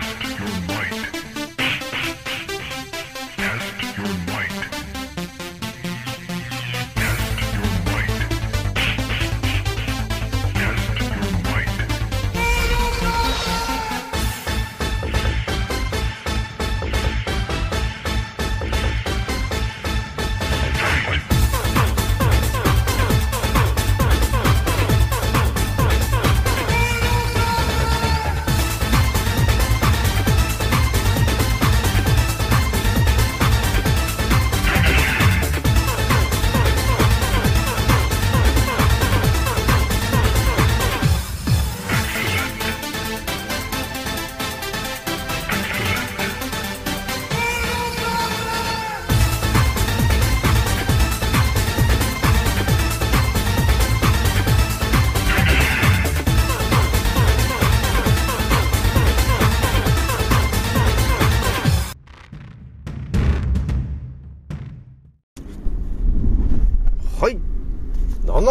Test your might.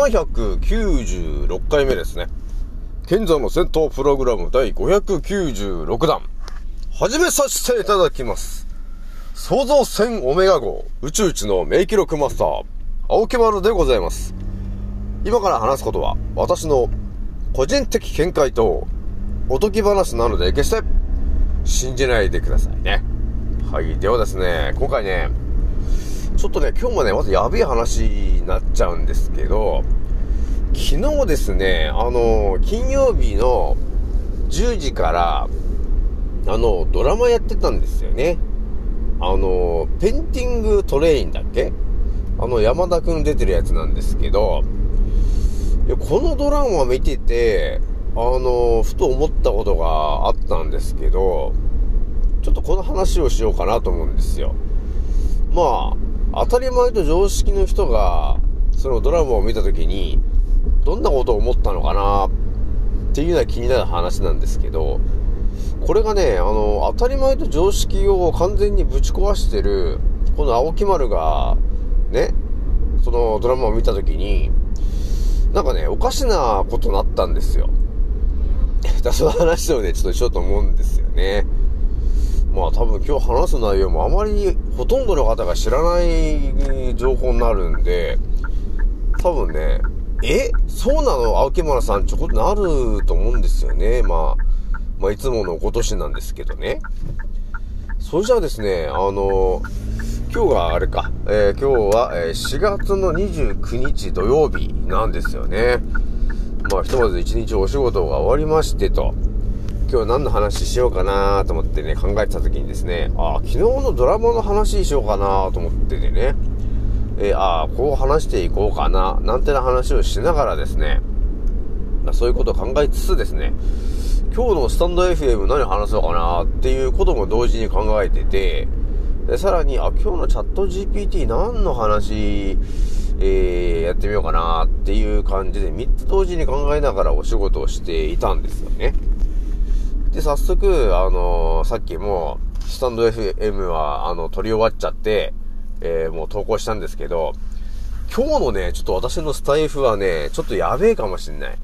796回目ですね。現在の戦闘プログラム第596弾。始めさせていただきます。創造船オメガ号宇宙一の名記録マスター、青木丸でございます。今から話すことは、私の個人的見解と、おとぎ話なので決して信じないでくださいね。はい。ではですね、今回ね、ちょっとね、今日もね、まずやべえ話になっちゃうんですけど、昨日ですね、あの、金曜日の10時から、あの、ドラマやってたんですよね。あの、ペンティングトレインだっけ？あの、山田くん出てるやつなんですけど、このドラマ見てて、あの、ふと思ったことがあったんですけど、ちょっとこの話をしようかなと思うんですよ。まあ、当たり前と常識の人が、そのドラマを見たときに、どんなことを思ったのかなっていうのは気になる話なんですけど、これがね、あの、当たり前と常識を完全にぶち壊してる、この青木丸が、ね、そのドラマを見たときに、なんかね、おかしなことになったんですよ。だ その話をね、ちょっとしようと思うんですよね。まあ多分今日話す内容もあまりほとんどの方が知らない情報になるんで、多分ね、え？そうなの？青木村さんちょこっとなると思うんですよね。まあ、まあいつもの今年なんですけどね。それじゃあですね、あの今日があれか、えー今日はえ4月の29日土曜日なんですよね。まあひとまず一日お仕事が終わりましてと。今日何の話しようかなと思ってね、考えてた時にですね、あ、昨日のドラマの話しようかなと思っててね、えーああ、こう話していこうかな、なんてな話をしながらですね、まそういうことを考えつつですね、今日のスタンド FM 何話そうかなっていうことも同時に考えてて、でさらに、あ、今日のチャット GPT 何の話、えーやってみようかなっていう感じで3つ同時に考えながらお仕事をしていたんですよね。で、早速、あのーさっきも、スタンド FM は、あの、撮り終わっちゃって、えーもう投稿したんですけど、今日のね、ちょっと私のスタイフはね、ちょっとやべえかもしんない。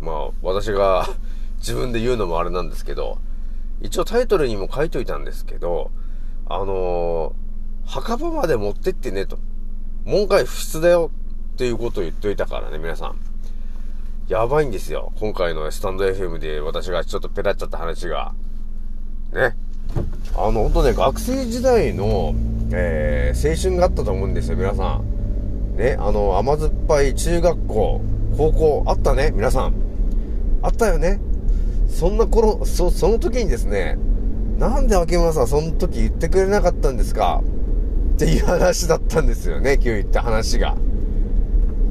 まあ、私が 自分で言うのもあれなんですけど、一応タイトルにも書いといたんですけど、あのー墓場まで持ってってねと。門外不出だよっていうことを言っといたからね、皆さん。やばいんですよ。今回のスタンド FM で私がちょっとペラっちゃった話が。ね。あの、ほんとね、学生時代の、えー、青春があったと思うんですよ、皆さん。ね、あの、甘酸っぱい中学校、高校、あったね、皆さん。あったよね。そんな頃、そ、その時にですね、なんで秋村さんその時言ってくれなかったんですか？っていう話だったんですよね、今日言った話が。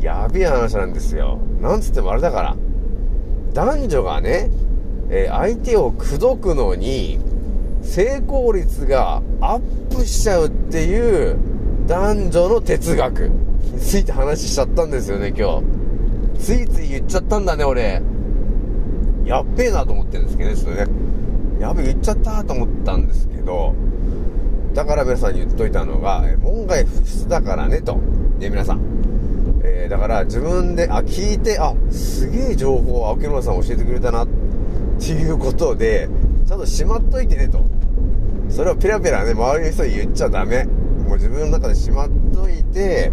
やべえ話なんですよ。なんつってもあれだから。男女がね、えー相手を口説くのに、成功率がアップしちゃうっていう男女の哲学について話しちゃったんですよね、今日。ついつい言っちゃったんだね、俺。やっべえなと思ってるんですけどね、それね。やべえ、言っちゃったと思ったんですけど、だから皆さんに言っといたのが、門外不出だからね、と。ね、皆さん。えーだから自分で、あ、聞いて、あ、すげえ情報を青木村さん教えてくれたな、っていうことで、ちゃんとしまっといてねと。それをペラペラね、周りの人に言っちゃダメ。もう自分の中でしまっといて、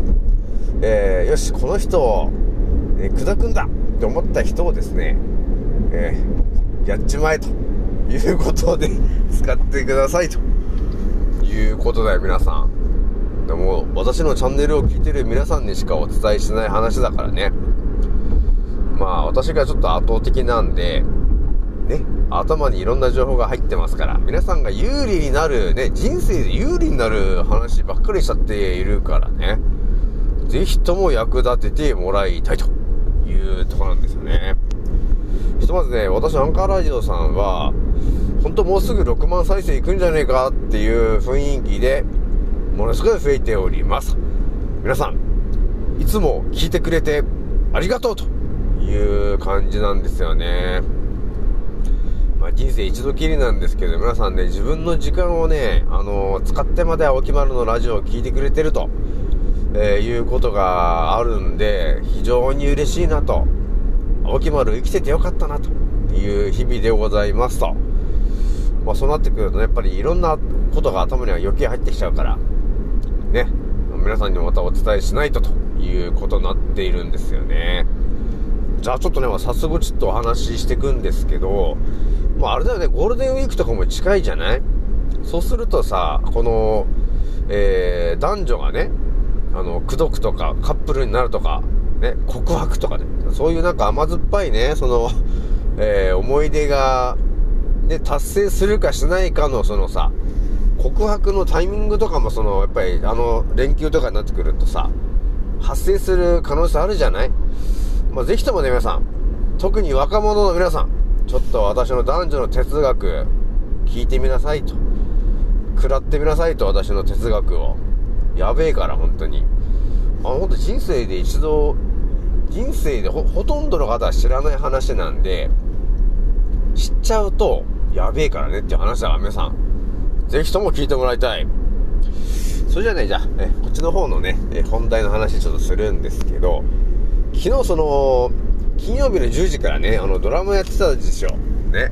えー、よし、この人を、え、砕くんだって思った人をですね、えー、やっちまえということで使ってくださいということだよ、皆さん。でも、私のチャンネルを聞いてる皆さんにしかお伝えしない話だからね。まあ、私がちょっと圧倒的なんで、ね、頭にいろんな情報が入ってますから、皆さんが有利になる、ね、人生で有利になる話ばっかりしちゃっているからね、ぜひとも役立ててもらいたいというとこなんですよね。ひとまずね、私アンカーラジオさんは、ほんともうすぐ6万再生いくんじゃねえかっていう雰囲気で、ものすごい増えております。皆さん、いつも聞いてくれてありがとうという感じなんですよね。まあ、人生一度きりなんですけど、皆さんね、自分の時間をね、あの、使ってまで青木丸のラジオを聴いてくれてると、えー、いうことがあるんで、非常に嬉しいなと、青木丸生きててよかったなという日々でございますと。まあそうなってくるとね、やっぱりいろんなことが頭には余計入ってきちゃうから、ね、皆さんにもまたお伝えしないとということになっているんですよね。じゃあちょっとね、早速ちょっとお話ししていくんですけど、まああれだよね、ゴールデンウィークとかも近いじゃない？そうするとさ、この、えー、男女がね、あの、口説くとか、カップルになるとか、ね、告白とかね、そういうなんか甘酸っぱいね、その、えー、思い出が、ね、達成するかしないかのそのさ、告白のタイミングとかもその、やっぱりあの、連休とかになってくるとさ、発生する可能性あるじゃない？まあ、ぜひともね、皆さん、特に若者の皆さん、ちょっと私の男女の哲学、聞いてみなさいと。食らってみなさいと、私の哲学を。やべえから、本当に。あ、ほんと人生で一度、人生でほ、ほとんどの方は知らない話なんで、知っちゃうと、やべえからねっていう話だから、皆さん。ぜひとも聞いてもらいたい。それじゃあね、じゃあ、えこっちの方のね、え本題の話ちょっとするんですけど、昨日その、金曜日の10時からね、あの、ドラマやってたでしょ。ね。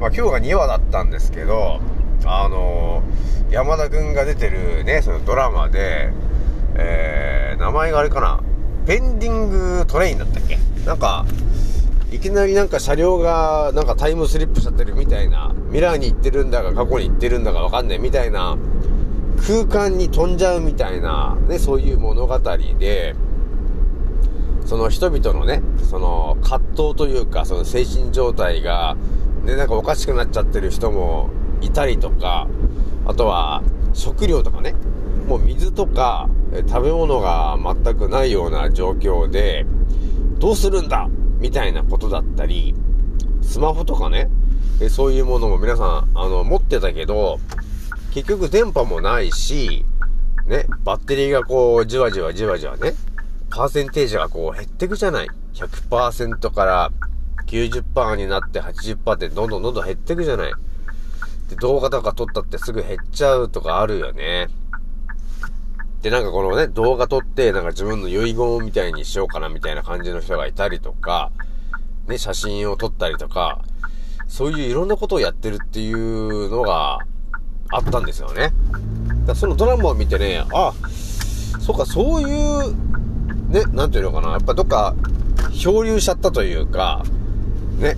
まあ今日が2話だったんですけど、あのー、山田くんが出てるね、そのドラマで、えー、名前があれかな、ペンディングトレインだったっけ？なんか、いきなりなんか車両がなんかタイムスリップしちゃってるみたいな、未来に行ってるんだか過去に行ってるんだかわかんないみたいな、空間に飛んじゃうみたいな、ね、そういう物語で、その人々のね、その葛藤というか、その精神状態が、ね、なんかおかしくなっちゃってる人もいたりとか、あとは食料とかね、もう水とか食べ物が全くないような状況で、どうするんだみたいなことだったり、スマホとかね、そういうものも皆さん、あの、持ってたけど、結局電波もないし、ね、バッテリーがこう、じわじわじわじわね、パーセンテージがこう減ってくじゃない。100%から90%になって80%ってどんどんどんどん減ってくじゃない。で、動画とか撮ったってすぐ減っちゃうとかあるよね。で、なんかこのね、動画撮って、なんか自分の遺言みたいにしようかなみたいな感じの人がいたりとか、ね、写真を撮ったりとか、そういういろんなことをやってるっていうのがあったんですよね。だそのドラマを見てね、あ、そうか、そういうね、なんていうのかな、やっぱどっか漂流しちゃったというか、ね、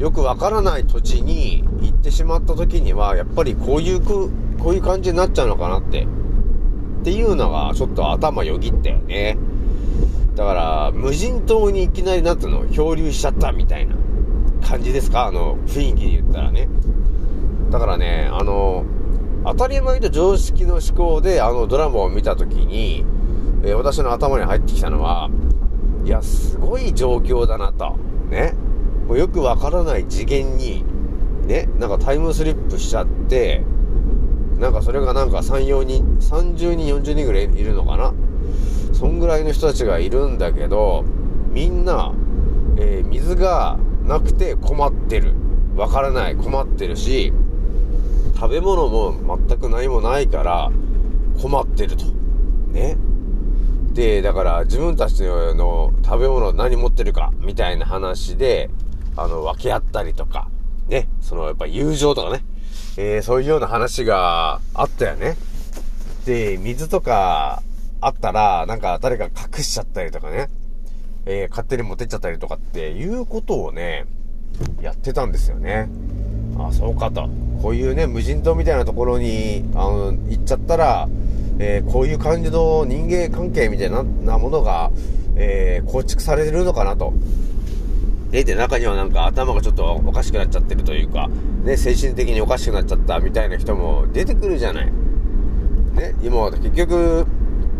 よくわからない土地に行ってしまった時には、やっぱりこういうく、こういう感じになっちゃうのかなって、っていうのがちょっと頭よぎったよね。だから、無人島にいきなりなんていうの、漂流しちゃったみたいな感じですか？あの、雰囲気で言ったらね。だからね、あの、当たり前と常識の思考であのドラマを見た時に、えー、私の頭に入ってきたのは、いや、すごい状況だなと。ね。もうよくわからない次元に、ね、なんかタイムスリップしちゃって、なんかそれがなんか3、4人、30人、40人ぐらいいるのかな？そんぐらいの人たちがいるんだけど、みんな、えー、水がなくて困ってる。わからない。困ってるし、食べ物も全く何もないから困ってると。ね。で、だから自分たちの食べ物何持ってるかみたいな話で、あの、分け合ったりとか、ね、そのやっぱ友情とかね、えー、そういうような話があったよね。で、水とかあったら、なんか誰か隠しちゃったりとかね、えー、勝手に持ってっちゃったりとかっていうことをね、やってたんですよね。あ、そうかと。こういうね、無人島みたいなところに、あの、行っちゃったら、えー、こういう感じの人間関係みたいななものが、えー、構築されるのかなと。で、で、中にはなんか頭がちょっとおかしくなっちゃってるというか、ね、精神的におかしくなっちゃったみたいな人も出てくるじゃない。ね、今は結局、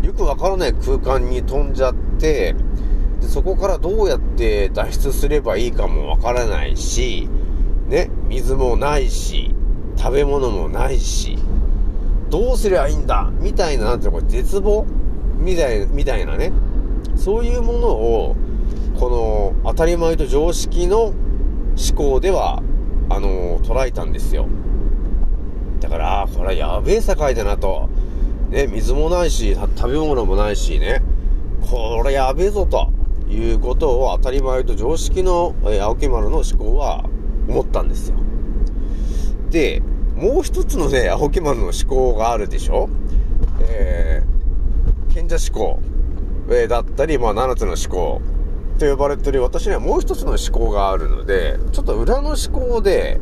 よくわからない空間に飛んじゃって、でそこからどうやって脱出すればいいかもわからないし、ね、水もないし、食べ物もないし、どうすりゃいいんだみたいな、なんていうの、これ絶望みたいみたいなね。そういうものを、この当たり前と常識の思考では、あの捉えたんですよ。だから、これはやべえ世界だなと。ね、水もないし、食べ物もないしね。これやべえぞと。いうことを当たり前と常識の、え、青木丸の思考は思ったんですよ。で、もう一つのね、青木丸の思考があるでしょ？えー、賢者思考、えー、だったり、まあ、七つの思考と呼ばれてる私にはもう一つの思考があるので、ちょっと裏の思考で、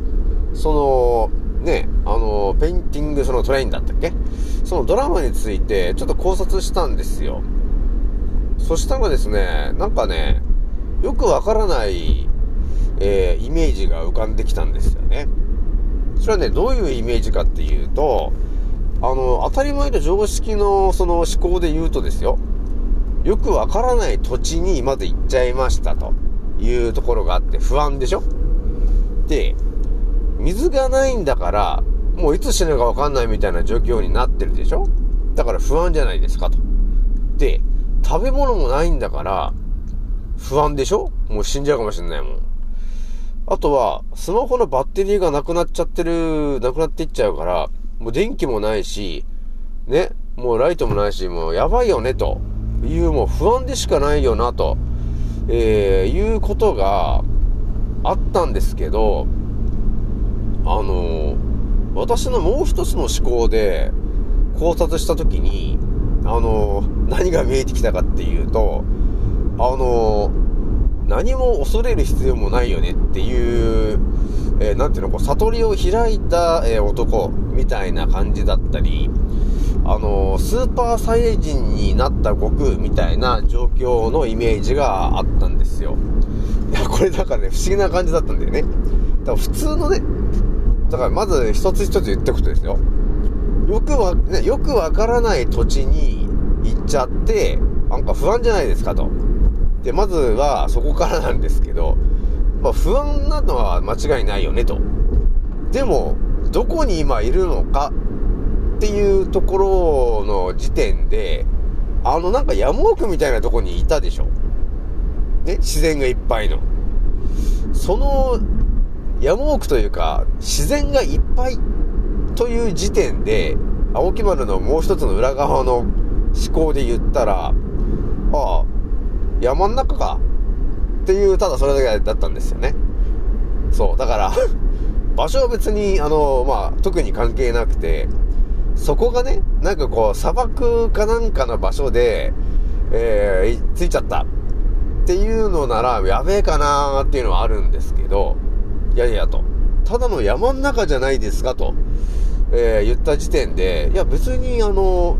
その、ね、あの、ペンディングそのトレインだったっけ？そのドラマについてちょっと考察したんですよ。そしたらですね、なんかね、よくわからない、えー、イメージが浮かんできたんですよね。それはね、どういうイメージかっていうと、あの、当たり前の常識のその思考で言うとですよ、よくわからない土地にまず行っちゃいましたというところがあって不安でしょで、水がないんだから、もういつ死ぬかわかんないみたいな状況になってるでしょだから不安じゃないですかと。で、食べ物もないんだから、不安でしょ？もう死んじゃうかもしんないもん。あとは、スマホのバッテリーがなくなっちゃってる、なくなっていっちゃうから、もう電気もないし、ね、もうライトもないし、もうやばいよね、と。いうもう不安でしかないよな、と、えー、いうことがあったんですけど、あのー、私のもう一つの思考で考察したときに、あの、何が見えてきたかっていうと、あの、何も恐れる必要もないよねっていう、えー、ていうの、こう、悟りを開いた、えー、男みたいな感じだったり、あの、スーパーサイヤ人になった悟空みたいな状況のイメージがあったんですよ。いや、これだからね、不思議な感じだったんだよね。だから普通のね、だからまず一つ一つ言っておくとですよ。よくわ、ね、よくわからない土地に行っちゃって、なんか不安じゃないですかと。で、まずはそこからなんですけど、まあ不安なのは間違いないよねと。でも、どこに今いるのかっていうところの時点で、あのなんか山奥みたいなとこにいたでしょ。ね、自然がいっぱいの。その山奥というか、自然がいっぱいという時点で、青木丸のもう一つの裏側の思考で言ったら、ああ、山ん中か。っていう、ただそれだけだったんですよね。そう、だから 場所は別に、あの、まあ、特に関係なくて、そこがね、なんかこう、砂漠かなんかの場所で、えー、着いちゃったっていうのなら、やべえかなーっていうのはあるんですけど、いやいやと。ただの山ん中じゃないですかと。えー、言った時点で、いや別にあの、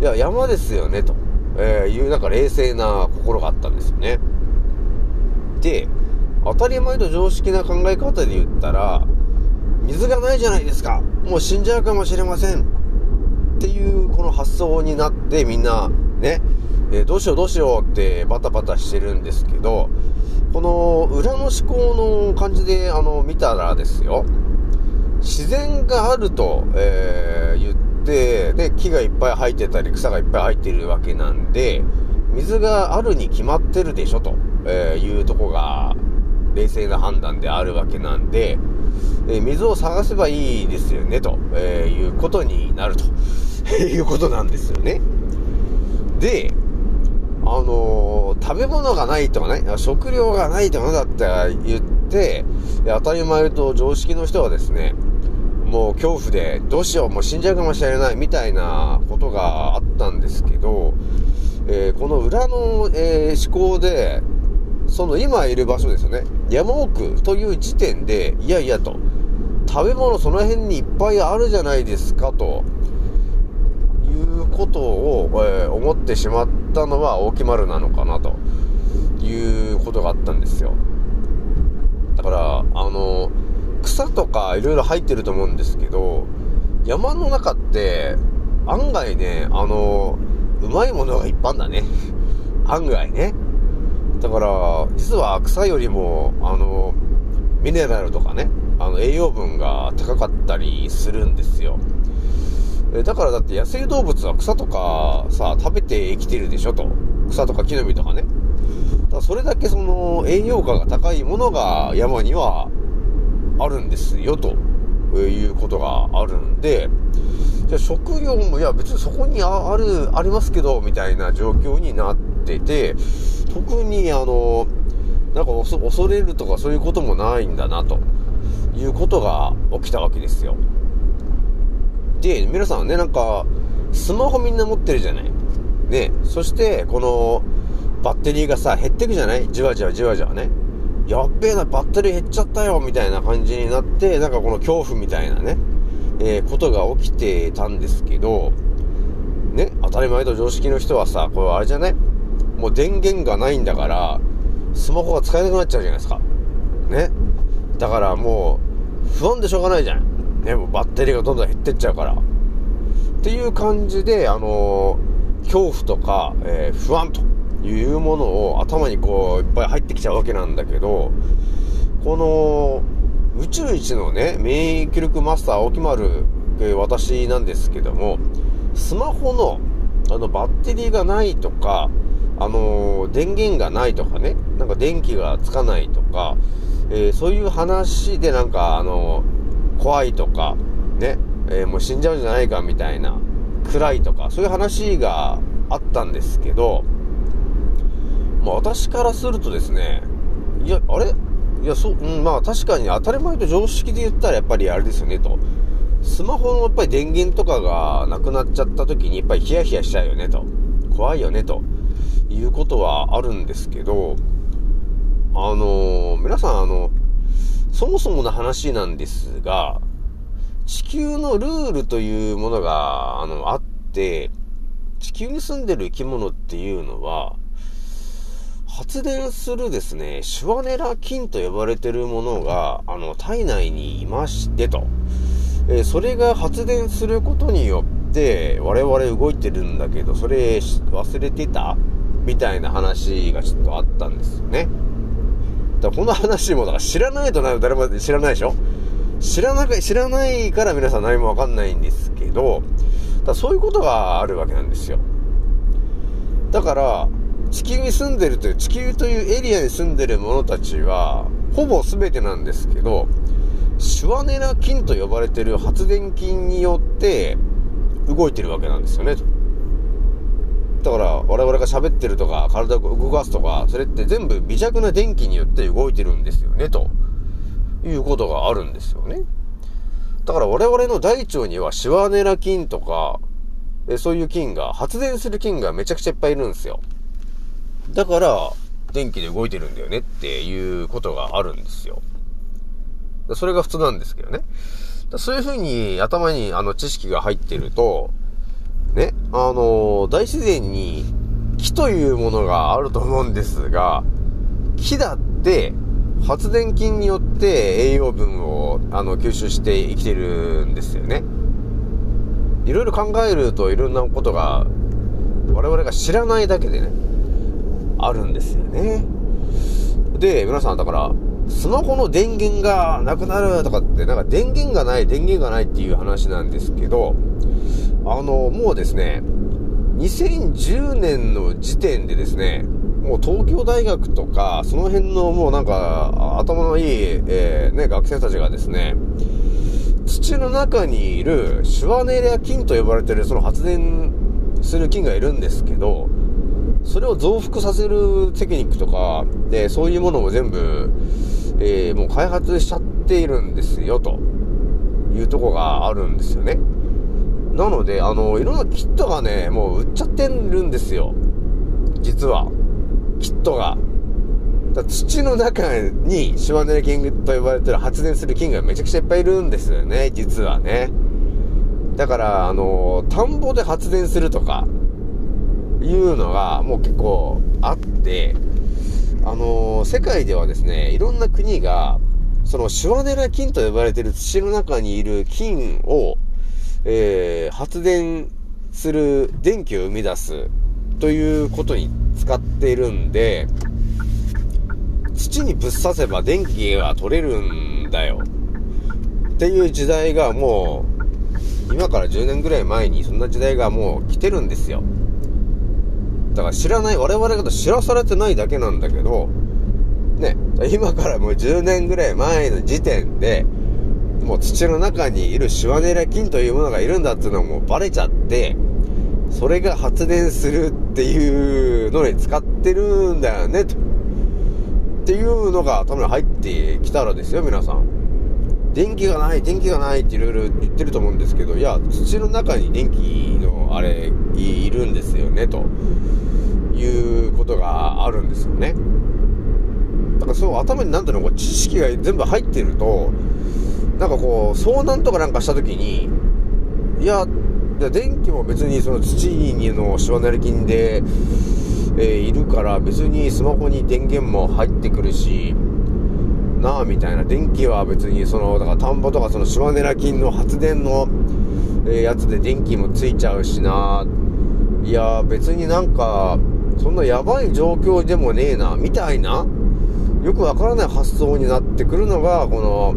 いや山ですよね、と、えー、いうなんか冷静な心があったんですよね。で、当たり前と常識な考え方で言ったら、水がないじゃないですか。もう死んじゃうかもしれません。っていうこの発想になってみんなね、えー、どうしようどうしようってバタバタしてるんですけど、この裏の思考の感じであの見たらですよ、自然があると、えー、言って、で、木がいっぱい生えてたり、草がいっぱい生えてるわけなんで、水があるに決まってるでしょ、と、えー、いうとこが、冷静な判断であるわけなんで、えー、水を探せばいいですよね、と、えー、いうことになると、いうことなんですよね。で、あのー、食べ物がないとかね、食料がないとかだったら言って、当たり前と常識の人はですね、もう恐怖でどうしよう、もう死んじゃうかもしれないみたいなことがあったんですけど、えー、この裏の、えー、思考で、その今いる場所ですよね。山奥という時点で、いやいやと、食べ物その辺にいっぱいあるじゃないですかと、いうことを、えー、思ってしまったのは大木丸なのかなということがあったんですよ。だから、あの、草とかいろいろ入ってると思うんですけど、山の中って案外ね、あの、うまいものがいっぱいだね。案外ね。だから、実は草よりも、あの、ミネラルとかね、あの、栄養分が高かったりするんですよ。だからだって野生動物は草とかさ、食べて生きてるでしょと。草とか木の実とかね。だからそれだけその栄養価が高いものが山にはあるんですよ、ということがあるんで、じゃあ食料も、いや別にそこにある、ありますけど、みたいな状況になってて、特にあの、なんか恐れるとかそういうこともないんだな、ということが起きたわけですよ。で、皆さんね、なんか、スマホみんな持ってるじゃない。ね、そして、この、バッテリーがさ、減ってくじゃない？じわじわじわじわね。やっべえな、バッテリー減っちゃったよ、みたいな感じになって、なんかこの恐怖みたいなね、えー、ことが起きてたんですけど、ね、当たり前と常識の人はさ、これあれじゃない？もう電源がないんだから、スマホが使えなくなっちゃうじゃないですか。ね。だからもう、不安でしょうがないじゃん。ね、もうバッテリーがどんどん減ってっちゃうから。っていう感じで、あのー、恐怖とか、えー、不安というものを頭にこう、いっぱい入ってきちゃうわけなんだけど、この、宇宙一のね、免疫力マスター青木丸、え、私なんですけども、スマホの、あの、バッテリーがないとか、あの、電源がないとかね、なんか電気がつかないとか、えー、そういう話でなんか、あの、怖いとか、ね、えもう死んじゃうんじゃないかみたいな、暗いとか、そういう話があったんですけど、まあ私からするとですね、いや、あれ？いや、そう、うん、まあ確かに当たり前と常識で言ったらやっぱりあれですよね、と。スマホのやっぱり電源とかがなくなっちゃった時にやっぱりヒヤヒヤしちゃうよね、と。怖いよね、と。いうことはあるんですけど、あのー、皆さんあの、そもそもの話なんですが、地球のルールというものが、あの、あって、地球に住んでる生き物っていうのは、発電するですね、シュワネラ菌と呼ばれてるものが、あの、体内にいましてと。えー、それが発電することによって、我々動いてるんだけど、それ忘れてた？みたいな話がちょっとあったんですよね。だこの話も、だから知らないとな誰も知らないでしょ？知らなか、知らないから皆さん何もわかんないんですけど、だそういうことがあるわけなんですよ。だから、地球に住んでるという、地球というエリアに住んでる者たちは、ほぼ全てなんですけど、シュワネラ菌と呼ばれてる発電菌によって動いてるわけなんですよね。だから我々が喋ってるとか体を動かすとか、それって全部微弱な電気によって動いてるんですよね、ということがあるんですよね。だから我々の大腸にはシュワネラ菌とか、そういう菌が、発電する菌がめちゃくちゃいっぱいいるんですよ。だから、電気で動いてるんだよねっていうことがあるんですよ。それが普通なんですけどね。そういうふうに頭にあの知識が入ってると、ね、あの大自然に木というものがあると思うんですが、木だって発電菌によって栄養分をあの吸収して生きてるんですよね。いろいろ考えるといろんなことが我々が知らないだけでね、あるんですよね。で、皆さんだから、スマホの電源がなくなるとかって、なんか電源がない、電源がないっていう話なんですけど、あの、もうですね、2010年の時点でですね、もう東京大学とか、その辺のもうなんか、頭のいい、えー、ね、学生たちがですね、土の中にいるシュワネリア菌と呼ばれてるその発電する菌がいるんですけど、それを増幅させるテクニックとか、で、そういうものも全部、えー、もう開発しちゃっているんですよ、というとこがあるんですよね。なので、あの、いろんなキットがね、もう売っちゃってるんですよ。実は。キットが。だ土の中にシワネラ菌と呼ばれてる発電する菌がめちゃくちゃいっぱいいるんですよね、実はね。だから、あの、田んぼで発電するとか、いうのがもう結構あって、あの、世界ではですね、いろんな国が、そのシュワネラ菌と呼ばれてる土の中にいる菌を、えー、発電する電気を生み出すということに使っているんで、土にぶっ刺せば電気が取れるんだよ。っていう時代がもう、今から10年ぐらい前にそんな時代がもう来てるんですよ。だから知らない、我々が知らされてないだけなんだけど、ね、今からもう10年ぐらい前の時点で、もう土の中にいるシワネラ菌というものがいるんだっていうのもバレちゃって、それが発電するっていうのに使ってるんだよね、と。っていうのが頭に入ってきたらですよ、皆さん。電気がない、電気がないっていろいろ言ってると思うんですけど、いや、土の中に電気のあれ、いるんですよね、ということがあるんですよね。だからそう頭になんていうの、こう知識が全部入ってると、なんかこう、遭難とかなんかした時に、いや、電気も別にその土にのシワネル菌で、えー、いるから別にスマホに電源も入ってくるし、なあみたいな。電気は別にその、だから田んぼとかそのシワネラ菌の発電の、え、やつで電気もついちゃうしな。いや、別になんか、そんなやばい状況でもねえな、みたいな、よくわからない発想になってくるのが、この、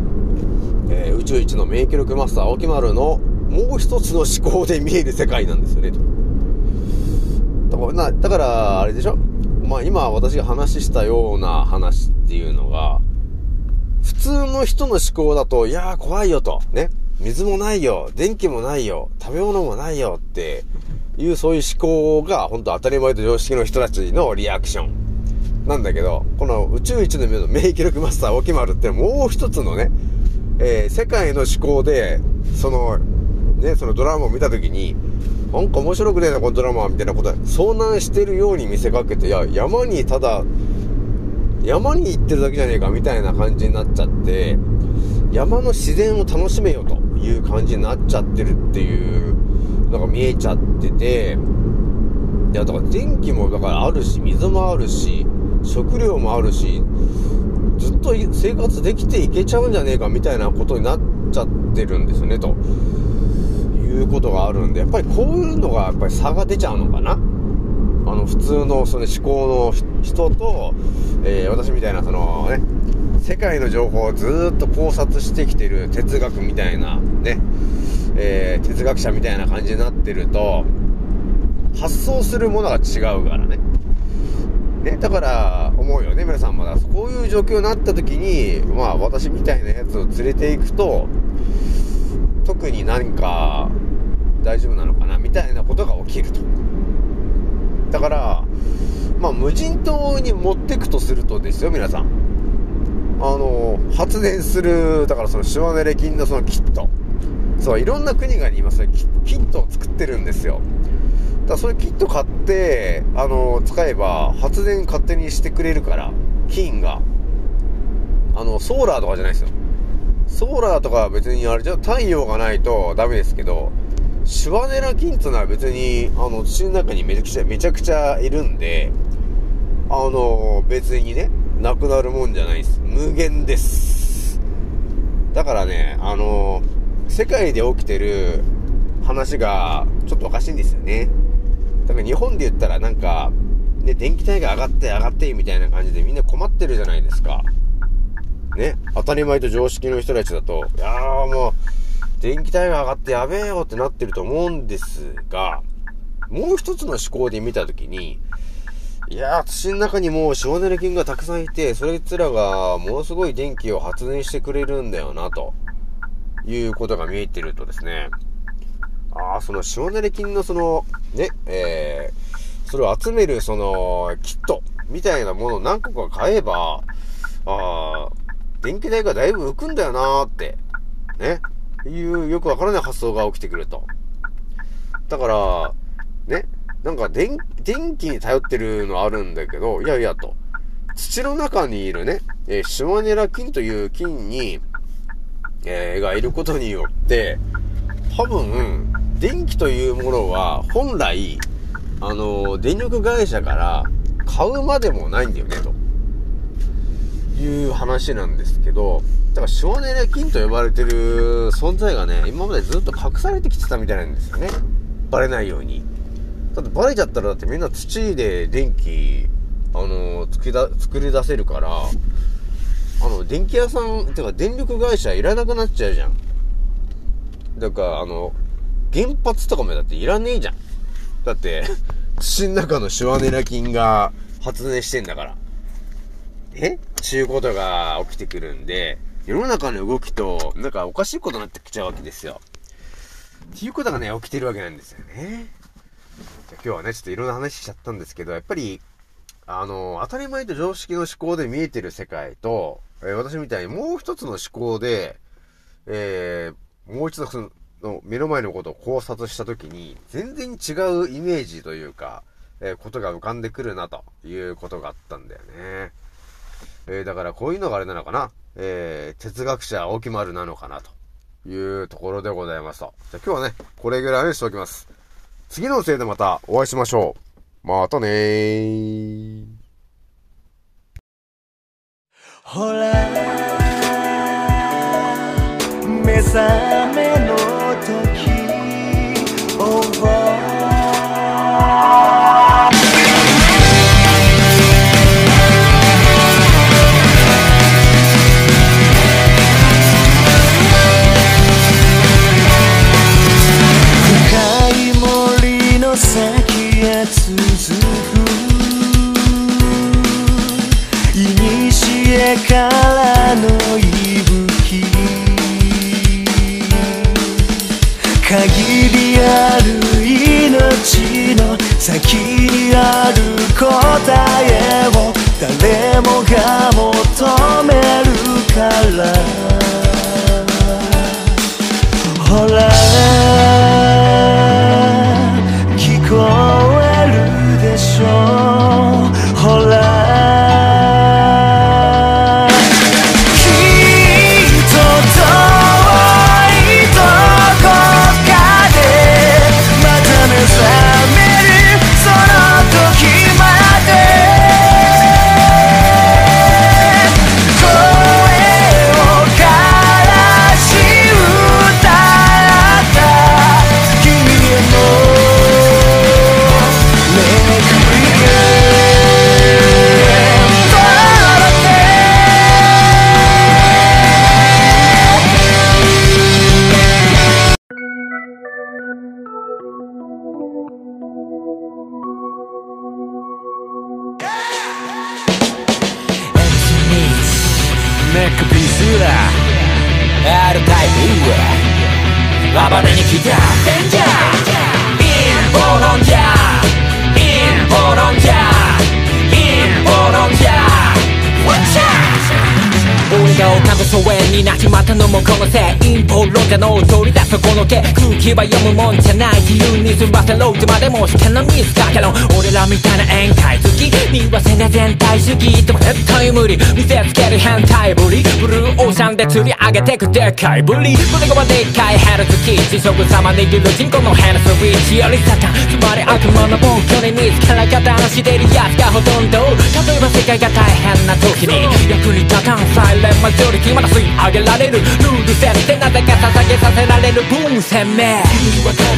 えー、宇宙一の免疫力マスター、青木丸のもう一つの思考で見える世界なんですよね、と。だから、だからあれでしょ？まあ今私が話したような話っていうのが、普通の人の思考だと、いやー怖いよと、ね。水もないよ、電気もないよ、食べ物もないよっていうそういう思考が本当当たり前と常識の人たちのリアクション。なんだけど、この宇宙一の目の免疫力マスター、沖丸ってもう一つのね、えー、世界の思考で、その、ね、そのドラマを見たときに、なんか面白くねえな、このドラマみたいなことで、遭難してるように見せかけて、いや、山にただ、山に行ってるだけじゃねえか、みたいな感じになっちゃって、山の自然を楽しめよという感じになっちゃってるっていうのが見えちゃってて、いや、だから電気もだからあるし、水もあるし、食料もあるし、ずっと生活できていけちゃうんじゃねえかみたいなことになっちゃってるんですよね、ということがあるんで、やっぱりこういうのがやっぱり差が出ちゃうのかな。あの、普通のその思考の人と、えー、私みたいなそのね、世界の情報をずっと考察してきてる哲学みたいな、ね、えー、哲学者みたいな感じになってると、発想するものが違うからね。ね、だから思うよね、皆さんも。こういう状況になった時に、まあ私みたいなやつを連れていくと、特に何か大丈夫なのかな、みたいなことが起きると。だから、まあ無人島に持ってくとするとですよ、皆さん。あの、発電する、だからそのシワネレ菌のそのキット。そう、いろんな国が今それキットを作ってるんですよ。だからそういうキット買って、あの、使えば発電勝手にしてくれるから、菌が。あの、ソーラーとかじゃないですよ。ソーラーとかは別にあれじゃ、太陽がないとダメですけど、シュワネラ菌ってのは別に、あの、土の中にめちゃくちゃ、めちゃくちゃいるんで、あの、別にね、なくなるもんじゃないです。無限です。だからね、あの、世界で起きてる話がちょっとおかしいんですよね。だから日本で言ったらなんか、ね、電気代が上がって上がってみたいな感じでみんな困ってるじゃないですか。ね、当たり前と常識の人たちだと、いやーもう、電気代が上がってやべえよってなってると思うんですが、もう一つの思考で見たときに、いやー、土の中にもう省エネ菌がたくさんいて、それつらがものすごい電気を発電してくれるんだよな、ということが見えてるとですね、ああ、その塩ネレ菌のその、ね、えー、それを集めるその、キットみたいなものを何個か買えば、ああ、電気代がだいぶ浮くんだよなーって、ね、いうよくわからない発想が起きてくると。だから、ね、なんか電、電気に頼ってるのあるんだけど、いやいやと。土の中にいるね、えーシマネラ菌という菌に、えーがいることによって、多分、電気というものは、本来、あのー電力会社から買うまでもないんだよね、と。いう話なんですけど、だから、シマネラ菌と呼ばれてる存在がね、今までずっと隠されてきてたみたいなんですよね。バレないように。だってバレちゃったらだってみんな土で電気、あのー作りだ、作り出せるから、あの、電気屋さん、てか電力会社いらなくなっちゃうじゃん。だから、あの、原発とかもだっていらねえじゃん。だって、土の中のシュワネラ菌が発電してんだから。え？ちゅうことが起きてくるんで、世の中の動きと、なんかおかしいことになってきちゃうわけですよ。っていうことがね、起きてるわけなんですよね。じゃ今日はね、ちょっといろんな話しちゃったんですけど、やっぱり、あの、当たり前と常識の思考で見えてる世界と、えー私みたいにもう一つの思考で、えーもう一度その目の前のことを考察したときに、全然違うイメージというか、えーことが浮かんでくるなということがあったんだよね。えーだからこういうのがあれなのかな。えー哲学者青木丸なのかなというところでございますと。じゃあ今日はね、これぐらいにしておきます。次のせいでまたお会いしましょう。またねー。ほら目覚めの先にある答えを誰もが求めるから。ほら聞こえるでしょう。ネックピースだ R タイプ暴れに来たデンジャーインボロンジャーが丘の疎遠になっちまったのもこのせい陰謀論者の取り出すこの毛空気は読むもんじゃない自由に済ませろいつまでも試験のミスだけど俺らみたいな宴会好きにはせな全体主義でも絶対無理見せつける変態ぶりブルーオーシャンで釣り上げてくでかいぶり胸がでっかいヘルツキー地食様握る人口のヘルスウィッチよりサタンつまり悪魔の暴挙に見つから加担してるやつがほとんど例えば世界が大変な時に。役に立たんサイレンマジョリティまだ吸い上げられるルール設定なぜか捧げさせられる分鮮明。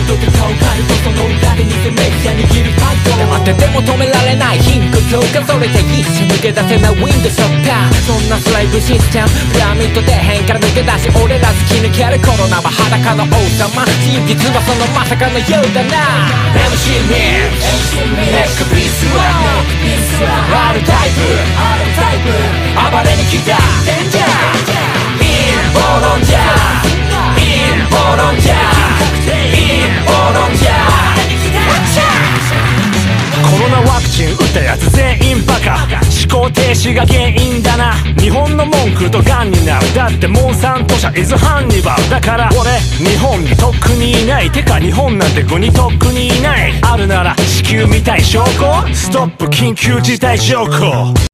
君はカルトで顔カルトその裏で偽メディア握るファイト黙ってても止められない貧困強化それで一瞬抜け出せないウィンドショッターそんなスライブシステムピラミッド底辺から抜け出し俺ら突き抜けるコロナは裸の王様真実はそのまさかのようだな MC ミックネックピースは R タイプ暴れに来たデンジャーインボロコロナワクチン打ったやつ全員バカ。思考停止が原因だな。日本の文句とガンになる。だってモンサント社イズハンニバルだから。俺日本にとっくにいないてか日本なんて国とっくにいない。あるなら地球みたい証拠。ストップ緊急事態証拠。